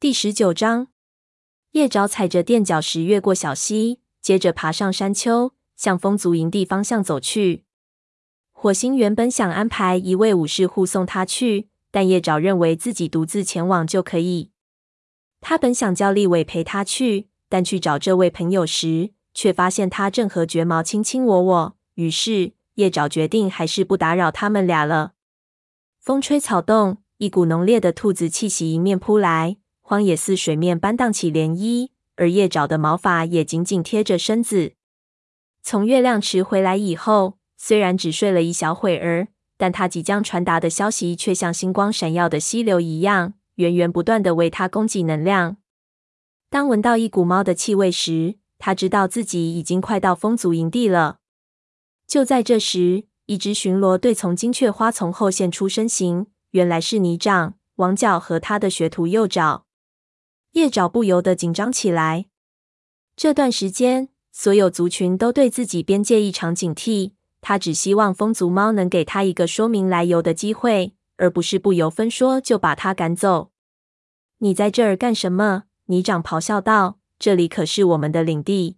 第十九章，叶爪踩着垫脚石越过小溪，接着爬上山丘，向风族营地方向走去。火星原本想安排一位武士护送他去，但叶爪认为自己独自前往就可以。他本想叫立伟陪他去，但去找这位朋友时，却发现他正和绝毛卿卿我我。于是叶爪决定还是不打扰他们俩了。风吹草动，一股浓烈的兔子气息迎面扑来。荒野似水面般荡起涟漪，而叶爪的毛发也紧紧贴着身子。从月亮池回来以后，虽然只睡了一小会儿，但他即将传达的消息却像星光闪耀的溪流一样，源源不断地为他供给能量。当闻到一股猫的气味时，他知道自己已经快到风族营地了。就在这时，一只巡逻队从金雀花丛后现出身形，原来是泥掌、王角和他的学徒右爪。叶爪不由得紧张起来。这段时间，所有族群都对自己边界异常警惕。他只希望风族猫能给他一个说明来由的机会，而不是不由分说就把他赶走。你在这儿干什么？泥掌咆哮道：“这里可是我们的领地。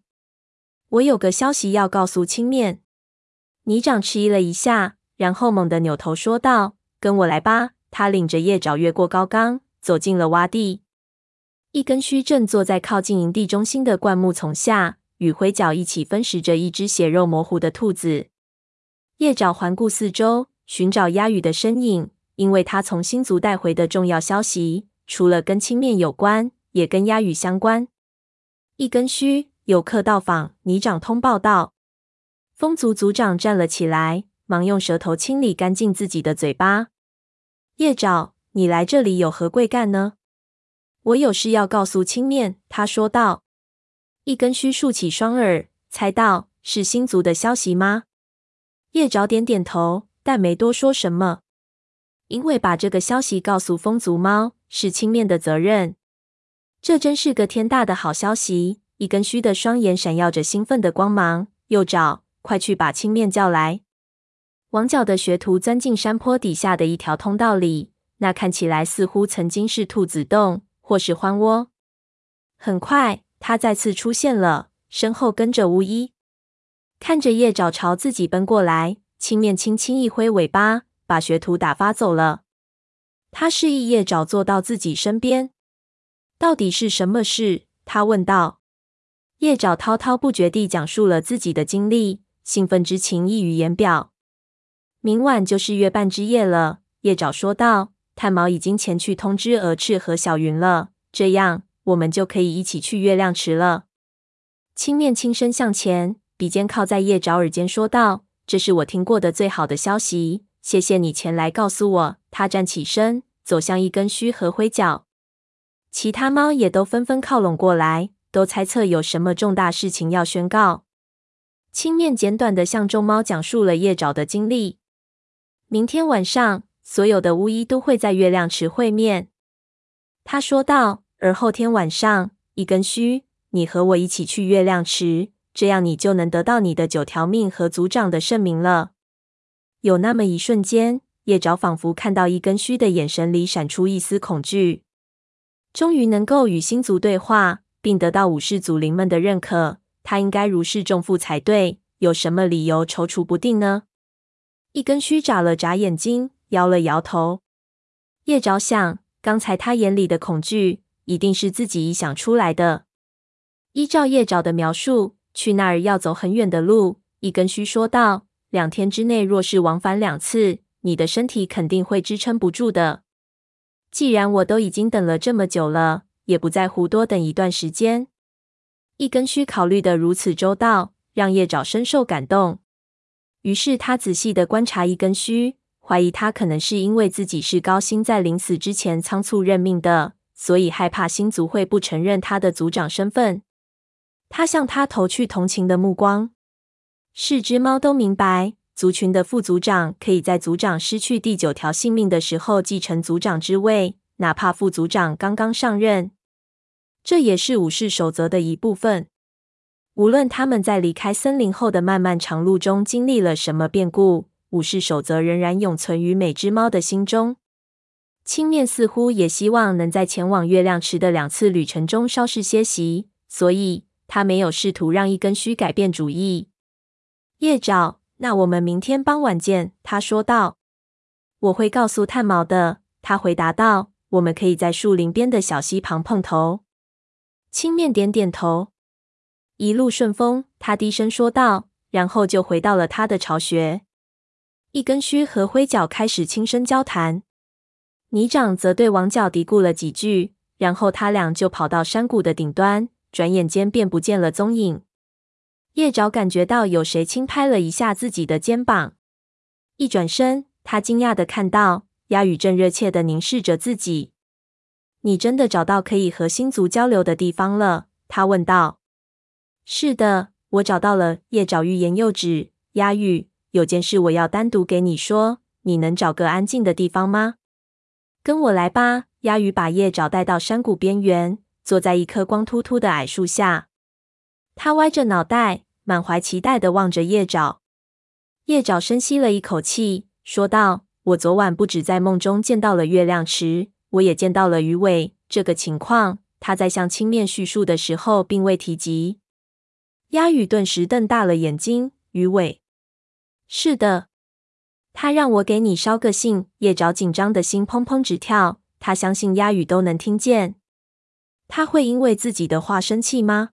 我有个消息要告诉青面。”泥掌迟疑了一下，然后猛地扭头说道：“跟我来吧。”他领着叶爪越过高岗，走进了洼地。一根须正坐在靠近营地中心的灌木丛下，与灰脚一起分食着一只血肉模糊的兔子。叶爪环顾四周，寻找鸦羽的身影，因为他从星族带回的重要消息，除了跟青面有关，也跟鸦羽相关。一根须，有客到访，泥掌通报道。风族族长站了起来，忙用舌头清理干净自己的嘴巴。叶爪，你来这里有何贵干呢？我有事要告诉青面，他说道。一根须竖起双耳，猜到：“是星族的消息吗？”叶爪点点头，但没多说什么，因为把这个消息告诉风族猫是青面的责任。这真是个天大的好消息！一根须的双眼闪耀着兴奋的光芒。右爪，快去把青面叫来！王角的学徒钻进山坡底下的一条通道里，那看起来似乎曾经是兔子洞。或是獾窝。很快，他再次出现了，身后跟着巫医。看着叶爪朝自己奔过来，青面轻轻一挥尾巴，把学徒打发走了。他示意叶爪坐到自己身边。到底是什么事？他问道。叶爪滔滔不绝地讲述了自己的经历，兴奋之情溢于言表。明晚就是月半之夜了，叶爪说道。炭毛已经前去通知蛾翅和小云了，这样我们就可以一起去月亮池了。青面轻身向前，鼻尖靠在叶爪耳间说道：“这是我听过的最好的消息，谢谢你前来告诉我。”他站起身，走向一根须和灰脚，其他猫也都纷纷靠拢过来，都猜测有什么重大事情要宣告。青面简短的向众猫讲述了叶爪的经历。明天晚上。所有的巫医都会在月亮池会面，他说道。而后天晚上，一根须，你和我一起去月亮池，这样你就能得到你的九条命和族长的圣名了。有那么一瞬间，叶爪仿佛看到一根须的眼神里闪出一丝恐惧。终于能够与星族对话，并得到武士祖灵们的认可，他应该如释重负才对。有什么理由踌躇不定呢？一根须眨了眨眼睛。摇了摇头，叶爪想，刚才他眼里的恐惧，一定是自己臆想出来的。依照叶爪的描述，去那儿要走很远的路。一根须说道：“两天之内，若是往返两次，你的身体肯定会支撑不住的。既然我都已经等了这么久了，也不在乎多等一段时间。”一根须考虑的如此周到，让叶爪深受感动。于是他仔细的观察一根须。怀疑他可能是因为自己是高星在临死之前仓促任命的，所以害怕星族会不承认他的族长身份。他向他投去同情的目光。四只猫都明白，族群的副族长可以在族长失去第九条性命的时候继承族长之位，哪怕副族长刚刚上任。这也是武士守则的一部分。无论他们在离开森林后的漫漫长路中经历了什么变故。武士守则仍然永存于每只猫的心中。青面似乎也希望能在前往月亮池的两次旅程中稍事歇息，所以他没有试图让一根须改变主意。夜爪，那我们明天傍晚见，他说道。我会告诉炭毛的，他回答道。我们可以在树林边的小溪旁碰头。青面点点头。一路顺风，他低声说道，然后就回到了他的巢穴。一根须和灰角开始轻声交谈。泥掌则对王角嘀咕了几句，然后他俩就跑到山谷的顶端，转眼间便不见了踪影。叶爪感觉到有谁轻拍了一下自己的肩膀，一转身，他惊讶地看到鸦羽正热切地凝视着自己。“你真的找到可以和星族交流的地方了？”他问道。“是的，我找到了。”叶爪欲言又止。“鸦羽，有件事我要单独给你说，你能找个安静的地方吗？”跟我来吧。鸭羽把叶爪带到山谷边缘，坐在一棵光秃秃的矮树下。他歪着脑袋，满怀期待地望着叶爪。叶爪深吸了一口气，说道：“我昨晚不止在梦中见到了月亮池，我也见到了鱼尾。这个情况，他在向青面叙述的时候并未提及。”鸭羽顿时瞪大了眼睛：“鱼尾？是的。”他让我给你捎个信。叶爪紧张的心砰砰直跳。他相信鸦羽都能听见。他会因为自己的话生气吗？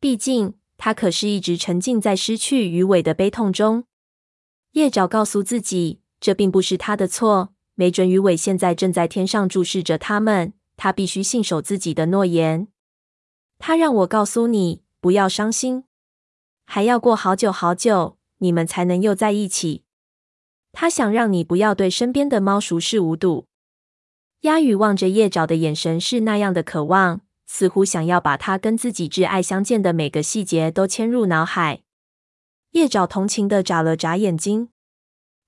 毕竟他可是一直沉浸在失去鱼尾的悲痛中。叶爪告诉自己，这并不是他的错。没准鱼尾现在正在天上注视着他们。他必须信守自己的诺言。他让我告诉你，不要伤心，还要过好久好久，你们才能又在一起。他想让你不要对身边的猫熟视无睹。鸦羽望着叶爪的眼神是那样的渴望，似乎想要把他跟自己挚爱相见的每个细节都嵌入脑海。叶爪同情的眨了眨眼睛，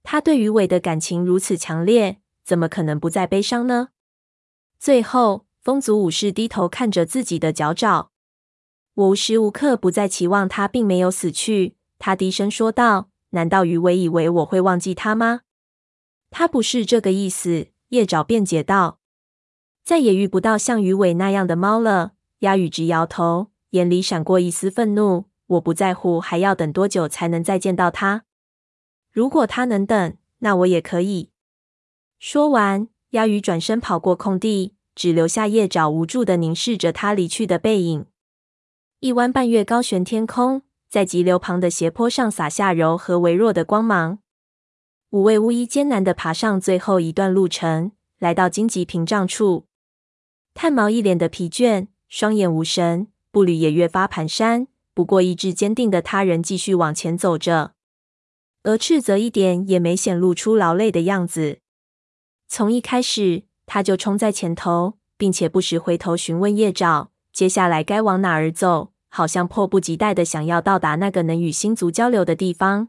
他对鱼尾的感情如此强烈，怎么可能不再悲伤呢？最后，风族武士低头看着自己的脚爪。我无时无刻不在期望他并没有死去，他低声说道。难道鱼尾以为我会忘记他吗？他不是这个意思。叶爪辩解道：“再也遇不到像鱼尾那样的猫了。”鸦羽直摇头，眼里闪过一丝愤怒。我不在乎还要等多久才能再见到他。如果他能等，那我也可以。说完，鸦羽转身跑过空地，只留下叶爪无助的凝视着他离去的背影。一弯半月高悬天空。在急流旁的斜坡上洒下柔和微弱的光芒。五位巫医艰难地爬上最后一段路程，来到荆棘屏障处。炭毛一脸的疲倦，双眼无神，步履也越发蹒跚。不过意志坚定的他人继续往前走着。蛾翅则一点也没显露出劳累的样子。从一开始，他就冲在前头，并且不时回头询问叶爪，接下来该往哪儿走。好像迫不及待的想要到达那个能与星族交流的地方。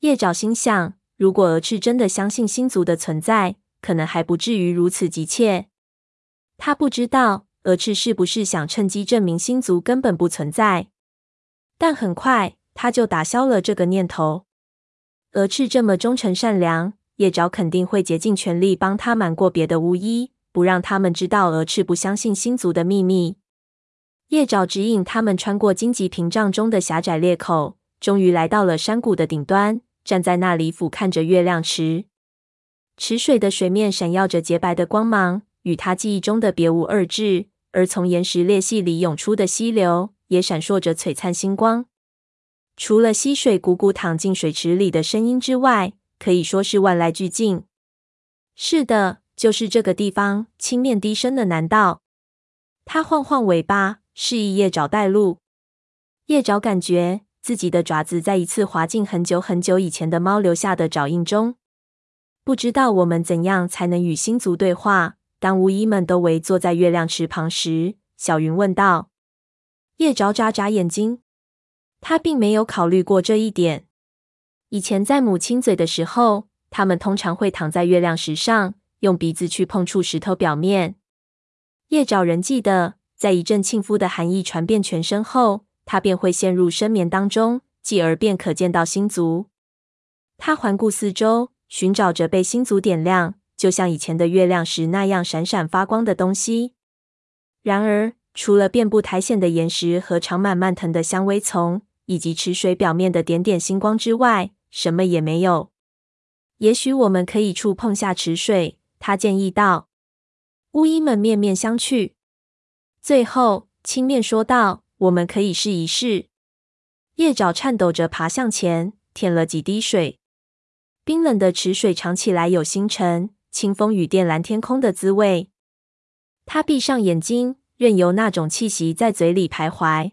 叶爪心想，如果鹅翅真的相信星族的存在，可能还不至于如此急切。他不知道鹅翅是不是想趁机证明星族根本不存在，但很快他就打消了这个念头。鹅翅这么忠诚善良，叶爪肯定会竭尽全力帮他瞒过别的巫医，不让他们知道鹅翅不相信星族的秘密。叶爪指引他们穿过荆棘屏障中的狭窄裂口，终于来到了山谷的顶端。站在那里俯瞰着月亮池，池水的水面闪耀着洁白的光芒，与他记忆中的别无二致。而从岩石裂隙里涌出的溪流也闪烁着璀璨星光。除了溪水汩汩淌进水池里的声音之外，可以说是万籁俱静。是的，就是这个地方。青面低声的喃道。他晃晃尾巴。示意叶爪带路。叶爪感觉自己的爪子再一次滑进很久很久以前的猫留下的爪印中。不知道我们怎样才能与星族对话？当巫医们都围坐在月亮池旁时，小云问道。叶爪眨眨眼睛，他并没有考虑过这一点。以前在母亲嘴的时候，他们通常会躺在月亮石上，用鼻子去碰触石头表面。叶爪仍记得。在一阵沁肤的寒意传遍全身后，他便会陷入深眠当中，继而便可见到星族。他环顾四周，寻找着被星族点亮、就像以前的月亮石那样闪闪发光的东西。然而，除了遍布苔藓的岩石和长满蔓藤的香薇丛，以及池水表面的点点星光之外，什么也没有。也许我们可以触碰下池水，他建议道。巫医们面面相觑。最后，青面说道：“我们可以试一试。”叶爪颤抖着爬向前，舔了几滴水。冰冷的池水尝起来有星辰、清风与靛蓝天空的滋味。他闭上眼睛，任由那种气息在嘴里徘徊。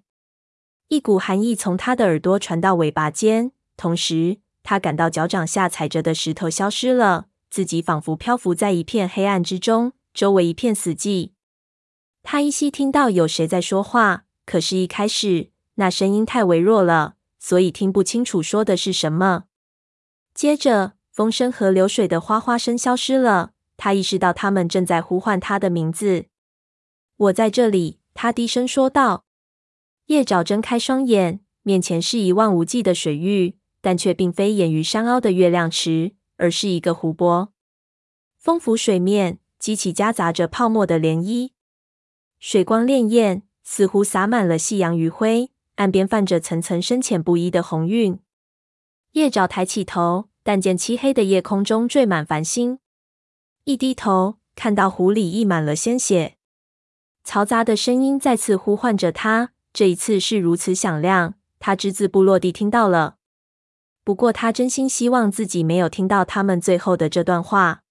一股寒意从他的耳朵传到尾巴间，同时他感到脚掌下踩着的石头消失了，自己仿佛漂浮在一片黑暗之中，周围一片死寂。他依稀听到有谁在说话，可是，一开始那声音太微弱了，所以听不清楚说的是什么。接着，风声和流水的哗哗声消失了，他意识到他们正在呼唤他的名字。“我在这里。”他低声说道。叶爪睁开双眼，面前是一望无际的水域，但却并非掩于山凹的月亮池，而是一个湖泊。风拂水面激起夹杂着泡沫的涟漪，水光潋滟，似乎洒满了夕阳余晖。岸边泛着层层深浅不一的红晕。叶爪抬起头，但见漆黑的夜空中缀满繁星。一低头，看到湖里溢满了鲜血。嘈杂的声音再次呼唤着他。这一次是如此响亮，他只字不落地听到了。不过，他真心希望自己没有听到他们最后的这段话。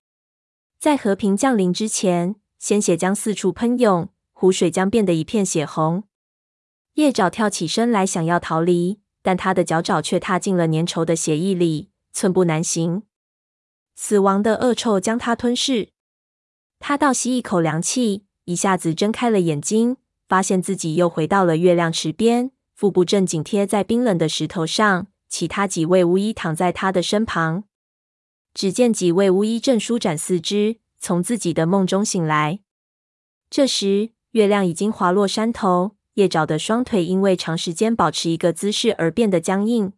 在和平降临之前，鲜血将四处喷涌，湖水将变得一片血红。叶爪跳起身来，想要逃离，但他的脚爪却踏进了粘稠的血液里，寸步难行。死亡的恶臭将他吞噬。他倒吸一口凉气，一下子睁开了眼睛。发现自己又回到了月亮池边，腹部正紧贴在冰冷的石头上。其他几位巫医躺在他的身旁。只见几位巫医正舒展四肢，从自己的梦中醒来。这时，月亮已经滑落山头，叶爪的双腿因为长时间保持一个姿势而变得僵硬。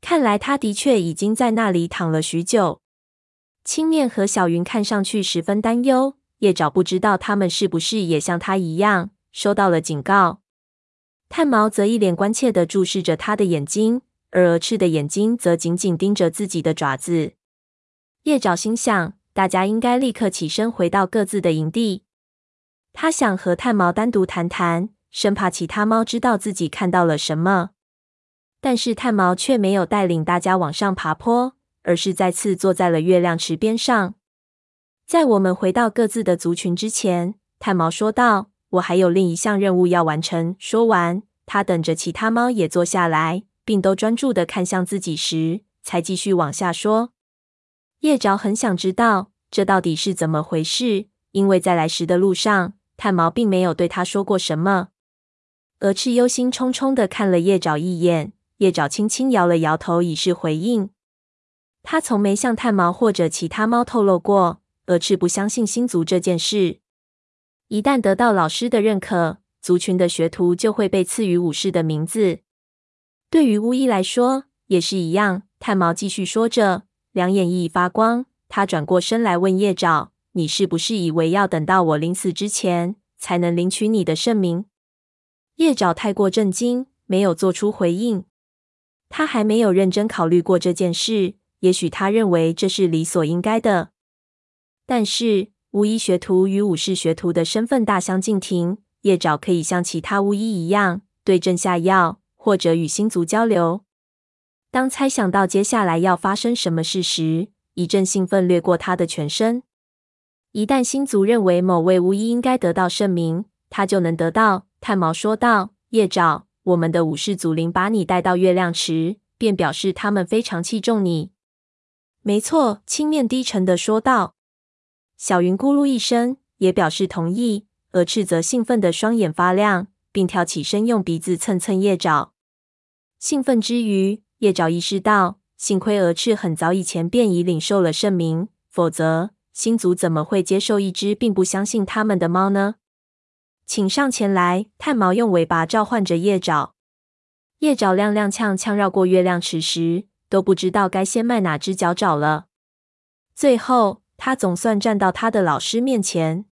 看来他的确已经在那里躺了许久。青面和小云看上去十分担忧，叶爪不知道他们是不是也像他一样。收到了警告，炭毛则一脸关切地注视着他的眼睛，而鹅翅的眼睛则紧紧盯着自己的爪子。叶爪心想，大家应该立刻起身回到各自的营地。他想和炭毛单独谈谈，生怕其他猫知道自己看到了什么。但是炭毛却没有带领大家往上爬坡，而是再次坐在了月亮池边上。在我们回到各自的族群之前，炭毛说道。我还有另一项任务要完成。说完，他等着其他猫也坐下来，并都专注的看向自己时，才继续往下说。叶爪很想知道这到底是怎么回事，因为在来时的路上，炭毛并没有对他说过什么。蛾翅忧心忡忡地看了叶爪一眼，叶爪轻轻摇了摇头，以示回应。他从没向炭毛或者其他猫透露过，蛾翅不相信星族这件事。一旦得到老师的认可，族群的学徒就会被赐予武士的名字。对于巫医来说也是一样。炭毛继续说着，两眼熠熠发光。他转过身来问叶爪：“你是不是以为要等到我临死之前才能领取你的圣名？”叶爪太过震惊，没有做出回应。他还没有认真考虑过这件事，也许他认为这是理所应该的。但是。巫医学徒与武士学徒的身份大相径庭。叶爪可以像其他巫医一样对症下药，或者与星族交流。当猜想到接下来要发生什么事时，一阵兴奋掠过他的全身。一旦星族认为某位巫医应该得到圣名，他就能得到。炭毛说道：“叶爪，我们的武士祖灵把你带到月亮池，便表示他们非常器重你。”没错，青面低沉地说道。小云咕噜一声，也表示同意。蛾翅则兴奋得双眼发亮，并跳起身用鼻子蹭蹭叶爪。兴奋之余，叶爪意识到，幸亏蛾翅很早以前便已领受了圣名，否则星族怎么会接受一只并不相信他们的猫呢？请上前来！炭毛用尾巴召唤着夜爪。夜爪踉踉跄跄绕过月亮池时，都不知道该先迈哪只脚爪了。最后。他总算站到他的老师面前。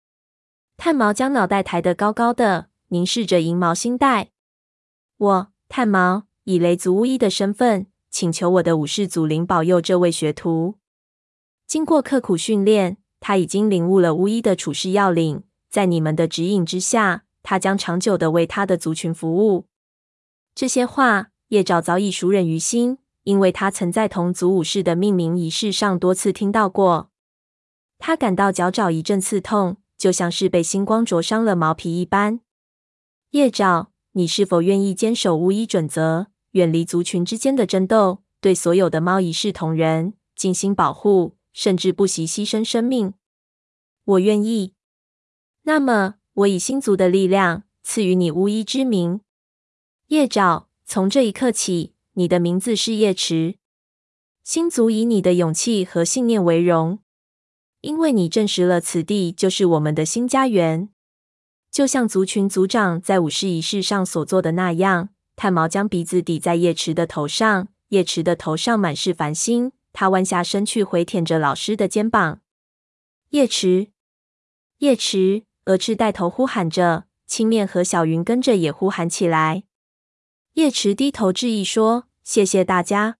炭毛将脑袋抬得高高的，凝视着银毛星带。我，炭毛，以雷族巫医的身份，请求我的武士祖灵保佑这位学徒。经过刻苦训练，他已经领悟了巫医的处事要领。在你们的指引之下，他将长久地为他的族群服务。这些话，叶爪早已熟稔于心，因为他曾在同族武士的命名仪式上多次听到过。他感到脚爪一阵刺痛，就像是被星光灼伤了毛皮一般。叶爪，你是否愿意坚守巫医准则，远离族群之间的争斗，对所有的猫一视同仁，尽心保护，甚至不惜牺牲生命？我愿意。那么，我以星族的力量赐予你巫医之名。叶爪，从这一刻起，你的名字是叶池。星族以你的勇气和信念为荣，因为你证实了此地就是我们的新家园。就像族群族长在武士仪式上所做的那样，炭毛将鼻子抵在叶池的头上。叶池的头上满是繁星，他弯下身去回舔着老师的肩膀。叶池，叶迟。蛾翅带头呼喊着，青面和小云跟着也呼喊起来。叶池低头致意说：“谢谢大家，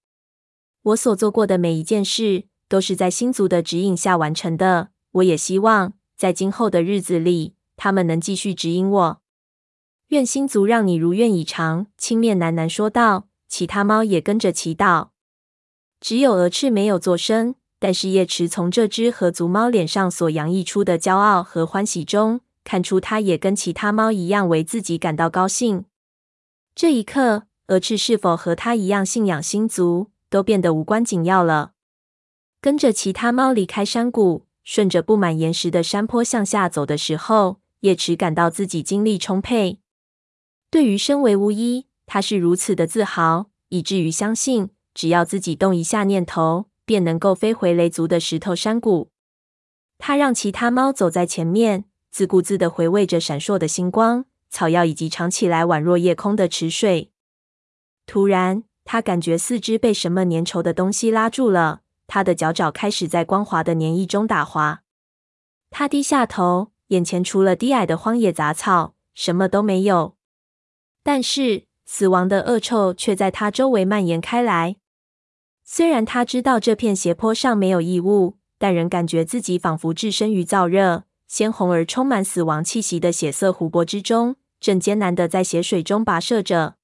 我所做过的每一件事都是在星族的指引下完成的。我也希望在今后的日子里，他们能继续指引我。愿星族让你如愿以偿。”青面喃喃说道。其他猫也跟着祈祷，只有鹅翅没有作声。但是叶池从这只合族猫脸上所洋溢出的骄傲和欢喜中，看出它也跟其他猫一样为自己感到高兴。这一刻，鹅翅是否和它一样信仰星族，都变得无关紧要了。跟着其他猫离开山谷，顺着布满岩石的山坡向下走的时候，叶池感到自己精力充沛。对于身为巫医，他是如此的自豪，以至于相信，只要自己动一下念头。便能够飞回雷族的石头山谷。他让其他猫走在前面，自顾自的回味着闪烁的星光、草药以及尝起来宛若夜空的池水。突然，他感觉四肢被什么粘稠的东西拉住了，他的脚爪开始在光滑的粘液中打滑。他低下头，眼前除了低矮的荒野杂草，什么都没有。但是，死亡的恶臭却在他周围蔓延开来。虽然他知道这片斜坡上没有异物，但仍感觉自己仿佛置身于燥热、鲜红而充满死亡气息的血色湖泊之中，正艰难的在血水中跋涉着。